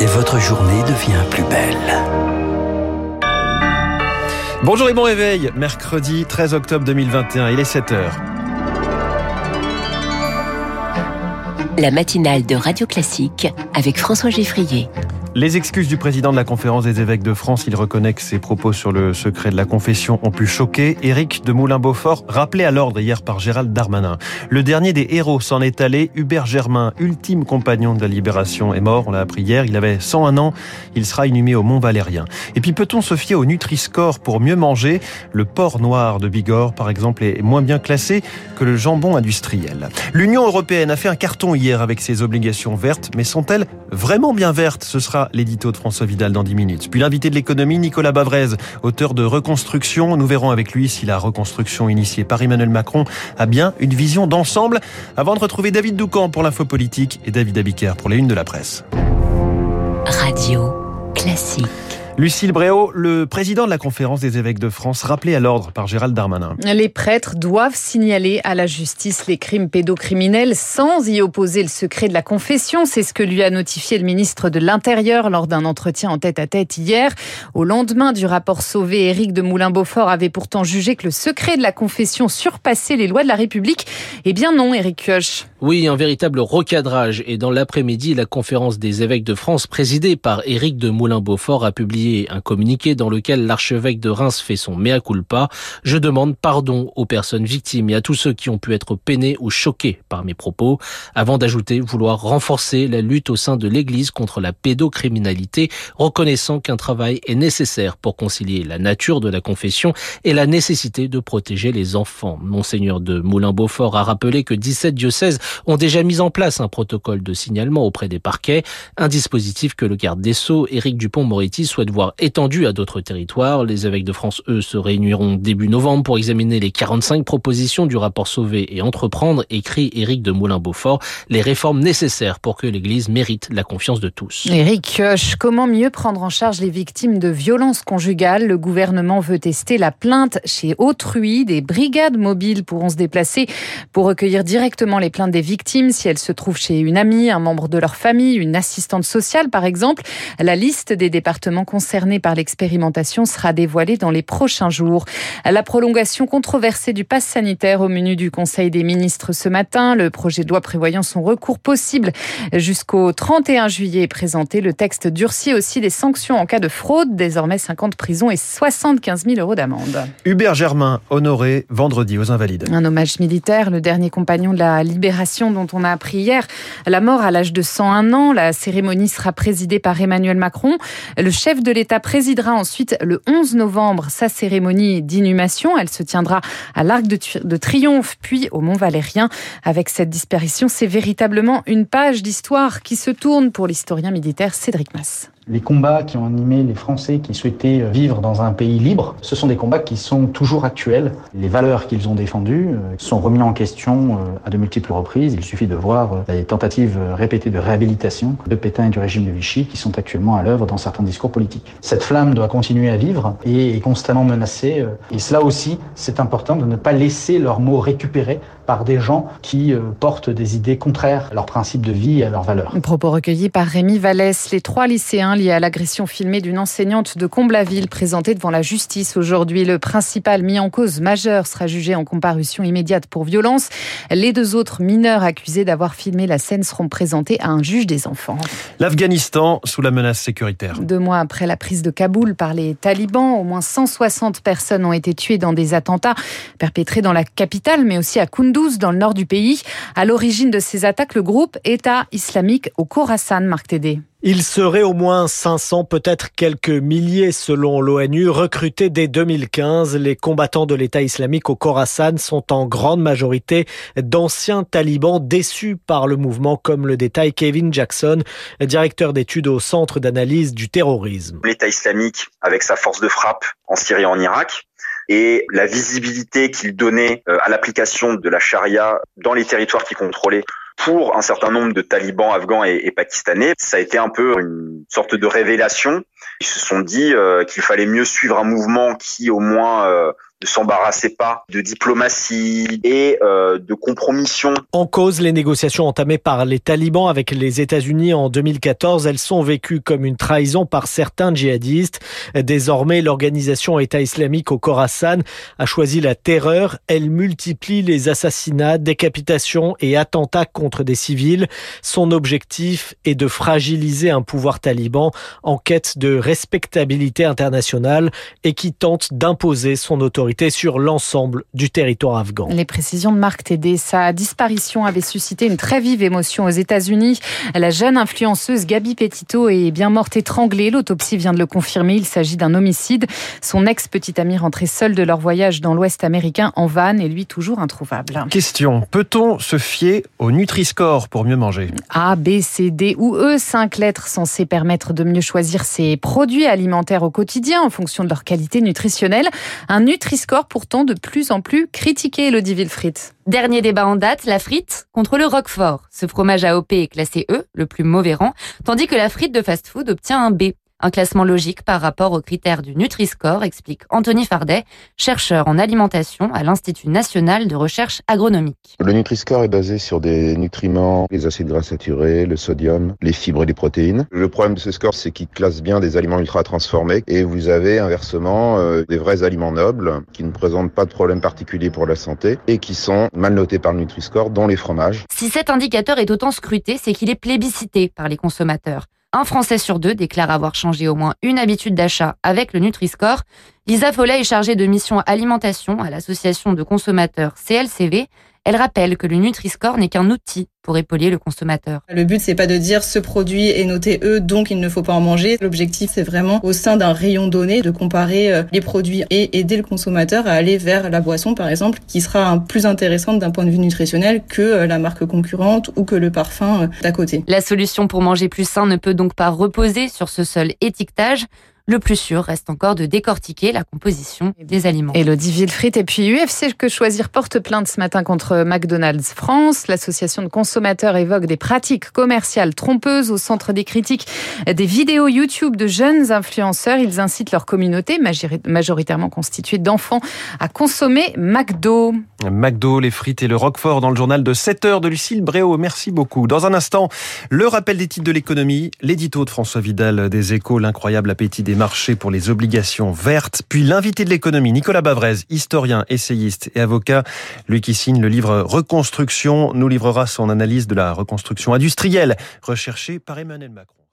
Et votre journée devient plus belle. Bonjour et bon réveil, mercredi 13 octobre 2021, il est 7h. La matinale de Radio Classique avec François Geffrier. Les excuses du président de la conférence des évêques de France, il reconnaît que ses propos sur le secret de la confession ont pu choquer. Éric de Moulin-Beaufort, rappelé à l'ordre hier par Gérald Darmanin. Le dernier des héros s'en est allé, Hubert Germain, ultime compagnon de la libération, est mort, on l'a appris hier, il avait 101 ans, il sera inhumé au Mont Valérien. Et puis peut-on se fier au Nutri-Score pour mieux manger? Le porc noir de Bigorre, par exemple, est moins bien classé que le jambon industriel. L'Union européenne a fait un carton hier avec ses obligations vertes, mais sont-elles vraiment bien vertes? Ce sera l'édito de François Vidal dans 10 minutes. Puis l'invité de l'économie, Nicolas Bavrez, auteur de Reconstruction. Nous verrons avec lui si la reconstruction initiée par Emmanuel Macron a bien une vision d'ensemble. Avant de retrouver David Doucan pour l'info politique et David Abiker pour les unes de la presse. Radio classique. Lucille Bréau, le président de la conférence des évêques de France, rappelé à l'ordre par Gérald Darmanin. Les prêtres doivent signaler à la justice les crimes pédocriminels sans y opposer le secret de la confession. C'est ce que lui a notifié le ministre de l'Intérieur lors d'un entretien en tête à tête hier. Au lendemain du rapport sauvé, Éric de Moulin-Beaufort avait pourtant jugé que le secret de la confession surpassait les lois de la République. Eh bien non, Éric Kioch. Oui, un véritable recadrage. Et dans l'après-midi, la conférence des évêques de France, présidée par Éric de Moulin-Beaufort, a publié un communiqué dans lequel l'archevêque de Reims fait son mea culpa. Je demande pardon aux personnes victimes et à tous ceux qui ont pu être peinés ou choqués par mes propos, avant d'ajouter vouloir renforcer la lutte au sein de l'Église contre la pédocriminalité, reconnaissant qu'un travail est nécessaire pour concilier la nature de la confession et la nécessité de protéger les enfants. Monseigneur de Moulin-Beaufort a rappelé que 17 diocèses ont déjà mis en place un protocole de signalement auprès des parquets, un dispositif que le garde des Sceaux, Éric Dupont-Moretti, souhaite voir étendu à d'autres territoires. Les évêques de France, eux, se réuniront début novembre pour examiner les 45 propositions du rapport Sauvé et entreprendre, écrit Éric de Moulin-Beaufort, les réformes nécessaires pour que l'Église mérite la confiance de tous. Éric comment mieux prendre en charge les victimes de violences conjugales? Le gouvernement veut tester la plainte chez autrui. Des brigades mobiles pourront se déplacer pour recueillir directement les plaintes des victimes si elles se trouvent chez une amie, un membre de leur famille, une assistante sociale par exemple. La liste des départements concernés par l'expérimentation sera dévoilée dans les prochains jours. La prolongation controversée du pass sanitaire au menu du Conseil des ministres ce matin. Le projet de loi prévoyant son recours possible jusqu'au 31 juillet est présenté. Le texte durcit aussi les sanctions en cas de fraude. Désormais 50 prisons et 75 000 euros d'amende. Hubert Germain, honoré vendredi aux Invalides. Un hommage militaire, le dernier compagnon de la libération dont on a appris hier la mort à l'âge de 101 ans. La cérémonie sera présidée par Emmanuel Macron. Le chef de l'État présidera ensuite le 11 novembre sa cérémonie d'inhumation. Elle se tiendra à l'Arc de, Triomphe, puis au Mont Valérien. Avec cette disparition, c'est véritablement une page d'histoire qui se tourne pour l'historien militaire Cédric Mass. Les combats qui ont animé les Français qui souhaitaient vivre dans un pays libre, ce sont des combats qui sont toujours actuels. Les valeurs qu'ils ont défendues euh, sont remises en question euh, à de multiples reprises. Il suffit de voir euh, les tentatives répétées de réhabilitation de Pétain et du régime de Vichy qui sont actuellement à l'œuvre dans certains discours politiques. Cette flamme doit continuer à vivre et est constamment menacée. Et cela aussi, c'est important de ne pas laisser leurs mots récupérés par des gens qui portent des idées contraires à leurs principes de vie et à leurs valeurs. Propos recueilli par Rémi Vallès. Les trois lycéens lié à l'agression filmée d'une enseignante de Comblaville présentée devant la justice aujourd'hui. Le principal mis en cause majeur sera jugé en comparution immédiate pour violence. Les deux autres mineurs accusés d'avoir filmé la scène seront présentés à un juge des enfants. L'Afghanistan sous la menace sécuritaire. Deux mois après la prise de Kaboul par les talibans, au moins 160 personnes ont été tuées dans des attentats perpétrés dans la capitale, mais aussi à Kunduz, dans le nord du pays. À l'origine de ces attaques, le groupe État islamique au Khorasan, Marc Tédé. Il serait au moins 500, peut-être quelques milliers selon l'ONU, recrutés dès 2015. Les combattants de l'État islamique au Khorasan sont en grande majorité d'anciens talibans déçus par le mouvement, comme le détaille Kevin Jackson, directeur d'études au Centre d'analyse du terrorisme. L'État islamique, avec sa force de frappe en Syrie et en Irak, et la visibilité qu'il donnait euh, à l'application de la charia dans les territoires qu'il contrôlait pour un certain nombre de talibans afghans et, pakistanais, ça a été un peu une sorte de révélation. Ils se sont dit euh, qu'il fallait mieux suivre un mouvement qui au moins euh, ne s'embarrassait pas de diplomatie et euh, de compromission. En cause, les négociations entamées par les talibans avec les États-Unis en 2014, elles sont vécues comme une trahison par certains djihadistes. Désormais, l'organisation État islamique au Khorasan a choisi la terreur. Elle multiplie les assassinats, décapitations et attentats des civils. Son objectif est de fragiliser un pouvoir taliban en quête de respectabilité internationale et qui tente d'imposer son autorité sur l'ensemble du territoire afghan. Les précisions de Marc Tédé. Sa disparition avait suscité une très vive émotion aux États-Unis. La jeune influenceuse Gabi Petito est bien morte étranglée. L'autopsie vient de le confirmer. Il s'agit d'un homicide. Son ex-petite amie rentrée seule de leur voyage dans l'Ouest américain en van et lui toujours introuvable. Question. Peut-on se fier au Nutri-Score pour mieux manger A, B, C, D ou E, cinq lettres censées permettre de mieux choisir ses produits alimentaires au quotidien en fonction de leur qualité nutritionnelle. Un Nutri-Score pourtant de plus en plus critiqué, Elodie Wilfried. Dernier débat en date, la frite contre le roquefort. Ce fromage AOP est classé E, le plus mauvais rang, tandis que la frite de fast-food obtient un B. Un classement logique par rapport aux critères du Nutri-Score, explique Anthony Fardet, chercheur en alimentation à l'Institut national de recherche agronomique. Le Nutri-Score est basé sur des nutriments, les acides gras saturés, le sodium, les fibres et les protéines. Le problème de ce score, c'est qu'il classe bien des aliments ultra transformés et vous avez inversement euh, des vrais aliments nobles qui ne présentent pas de problème particulier pour la santé et qui sont mal notés par le Nutri-Score, dont les fromages. Si cet indicateur est autant scruté, c'est qu'il est plébiscité par les consommateurs. Un Français sur deux déclare avoir changé au moins une habitude d'achat avec le Nutri-Score. Lisa Follet est chargée de mission alimentation à l'association de consommateurs CLCV. Elle rappelle que le Nutri-Score n'est qu'un outil pour épauler le consommateur. Le but, c'est pas de dire ce produit est noté E, donc il ne faut pas en manger. L'objectif, c'est vraiment au sein d'un rayon donné de comparer euh, les produits et aider le consommateur à aller vers la boisson, par exemple, qui sera plus intéressante d'un point de vue nutritionnel que euh, la marque concurrente ou que le parfum euh, d'à côté. La solution pour manger plus sain ne peut donc pas reposer sur ce seul étiquetage. Le plus sûr reste encore de décortiquer la composition des aliments. Elodie Villefrit et puis UFC Que Choisir porte plainte ce matin contre McDonald's France. L'association de consommateurs évoque des pratiques commerciales trompeuses au centre des critiques des vidéos YouTube de jeunes influenceurs. Ils incitent leur communauté, majoritairement constituée d'enfants, à consommer McDo. McDo, les frites et le Roquefort dans le journal de 7 heures de Lucille Bréau. Merci beaucoup. Dans un instant, le rappel des titres de l'économie, l'édito de François Vidal des Échos, l'incroyable appétit des marchés pour les obligations vertes, puis l'invité de l'économie, Nicolas Bavrez, historien, essayiste et avocat, lui qui signe le livre Reconstruction, nous livrera son analyse de la reconstruction industrielle recherchée par Emmanuel Macron.